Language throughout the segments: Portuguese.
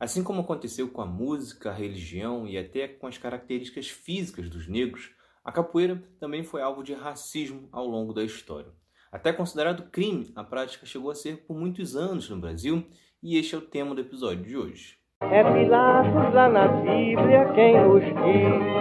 Assim como aconteceu com a música, a religião e até com as características físicas dos negros, a capoeira também foi alvo de racismo ao longo da história. Até considerado crime, a prática chegou a ser por muitos anos no Brasil e este é o tema do episódio de hoje. É Pilatos lá na Bíblia quem nos diz,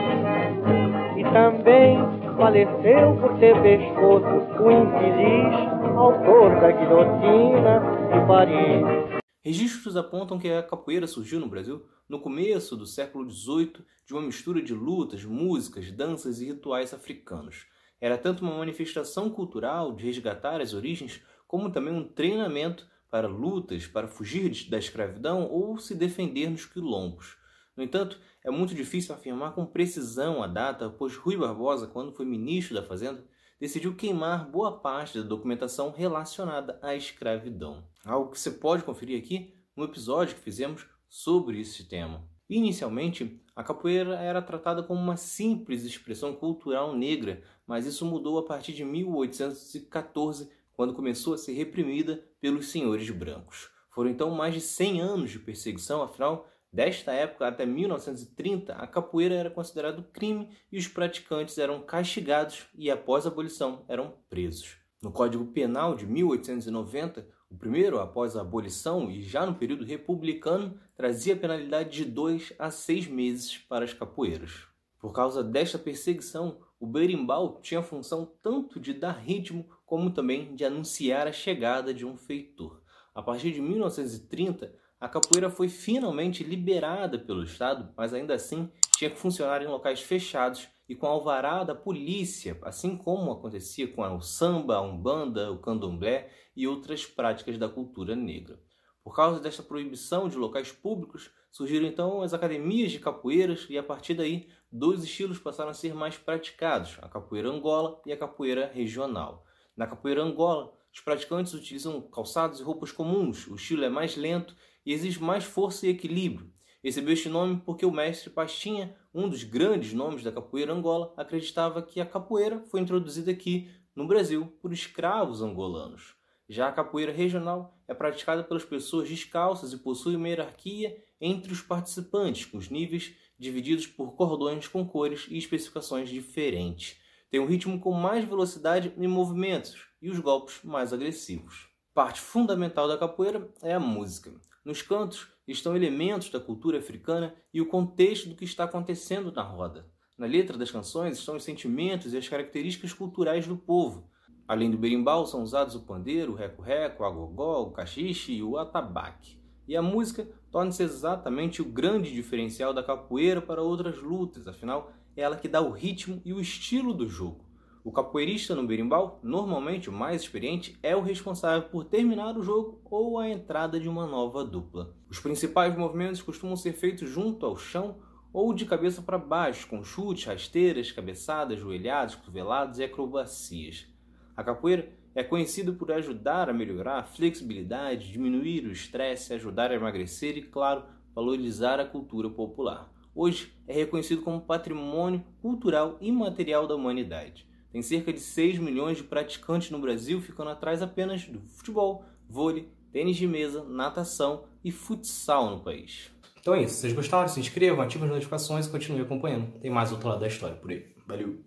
e também faleceu por ter pescoço o infeliz autor da guilhotina de Paris. Registros apontam que a capoeira surgiu no Brasil no começo do século XVIII de uma mistura de lutas, músicas, danças e rituais africanos. Era tanto uma manifestação cultural de resgatar as origens, como também um treinamento para lutas, para fugir da escravidão ou se defender nos quilombos. No entanto, é muito difícil afirmar com precisão a data, pois Rui Barbosa, quando foi ministro da Fazenda, decidiu queimar boa parte da documentação relacionada à escravidão. Algo que você pode conferir aqui no episódio que fizemos sobre esse tema. Inicialmente, a capoeira era tratada como uma simples expressão cultural negra, mas isso mudou a partir de 1814, quando começou a ser reprimida pelos senhores brancos. Foram então mais de 100 anos de perseguição, afinal, Desta época até 1930, a capoeira era considerado crime e os praticantes eram castigados e, após a abolição, eram presos. No Código Penal de 1890, o primeiro após a abolição e já no período republicano, trazia penalidade de dois a seis meses para as capoeiras. Por causa desta perseguição, o berimbau tinha a função tanto de dar ritmo como também de anunciar a chegada de um feitor. A partir de 1930, a capoeira foi finalmente liberada pelo Estado, mas ainda assim tinha que funcionar em locais fechados e com alvará da polícia, assim como acontecia com o samba, a umbanda, o candomblé e outras práticas da cultura negra. Por causa desta proibição de locais públicos, surgiram então as academias de capoeiras e a partir daí dois estilos passaram a ser mais praticados, a capoeira angola e a capoeira regional. Na capoeira angola, os praticantes utilizam calçados e roupas comuns, o estilo é mais lento e exige mais força e equilíbrio. Recebeu este nome porque o mestre Pastinha, um dos grandes nomes da capoeira angola, acreditava que a capoeira foi introduzida aqui no Brasil por escravos angolanos. Já a capoeira regional é praticada pelas pessoas descalças e possui uma hierarquia entre os participantes, com os níveis divididos por cordões com cores e especificações diferentes. Tem um ritmo com mais velocidade e movimentos e os golpes mais agressivos. Parte fundamental da capoeira é a música. Nos cantos estão elementos da cultura africana e o contexto do que está acontecendo na roda. Na letra das canções estão os sentimentos e as características culturais do povo. Além do berimbau, são usados o pandeiro, o reco-reco, o agogó, o cachiche e o atabaque. E a música torna-se exatamente o grande diferencial da capoeira para outras lutas, afinal, é ela que dá o ritmo e o estilo do jogo. O capoeirista no berimbau, normalmente o mais experiente, é o responsável por terminar o jogo ou a entrada de uma nova dupla. Os principais movimentos costumam ser feitos junto ao chão ou de cabeça para baixo, com chutes, rasteiras, cabeçadas, joelhadas, cotoveladas e acrobacias. A capoeira é conhecida por ajudar a melhorar a flexibilidade, diminuir o estresse, ajudar a emagrecer e, claro, valorizar a cultura popular. Hoje é reconhecido como patrimônio cultural imaterial da humanidade. Tem cerca de 6 milhões de praticantes no Brasil, ficando atrás apenas do futebol, vôlei, tênis de mesa, natação e futsal no país. Então é isso. Se vocês gostaram, se inscrevam, ativem as notificações e continuem acompanhando. Tem mais outro lado da história por aí. Valeu!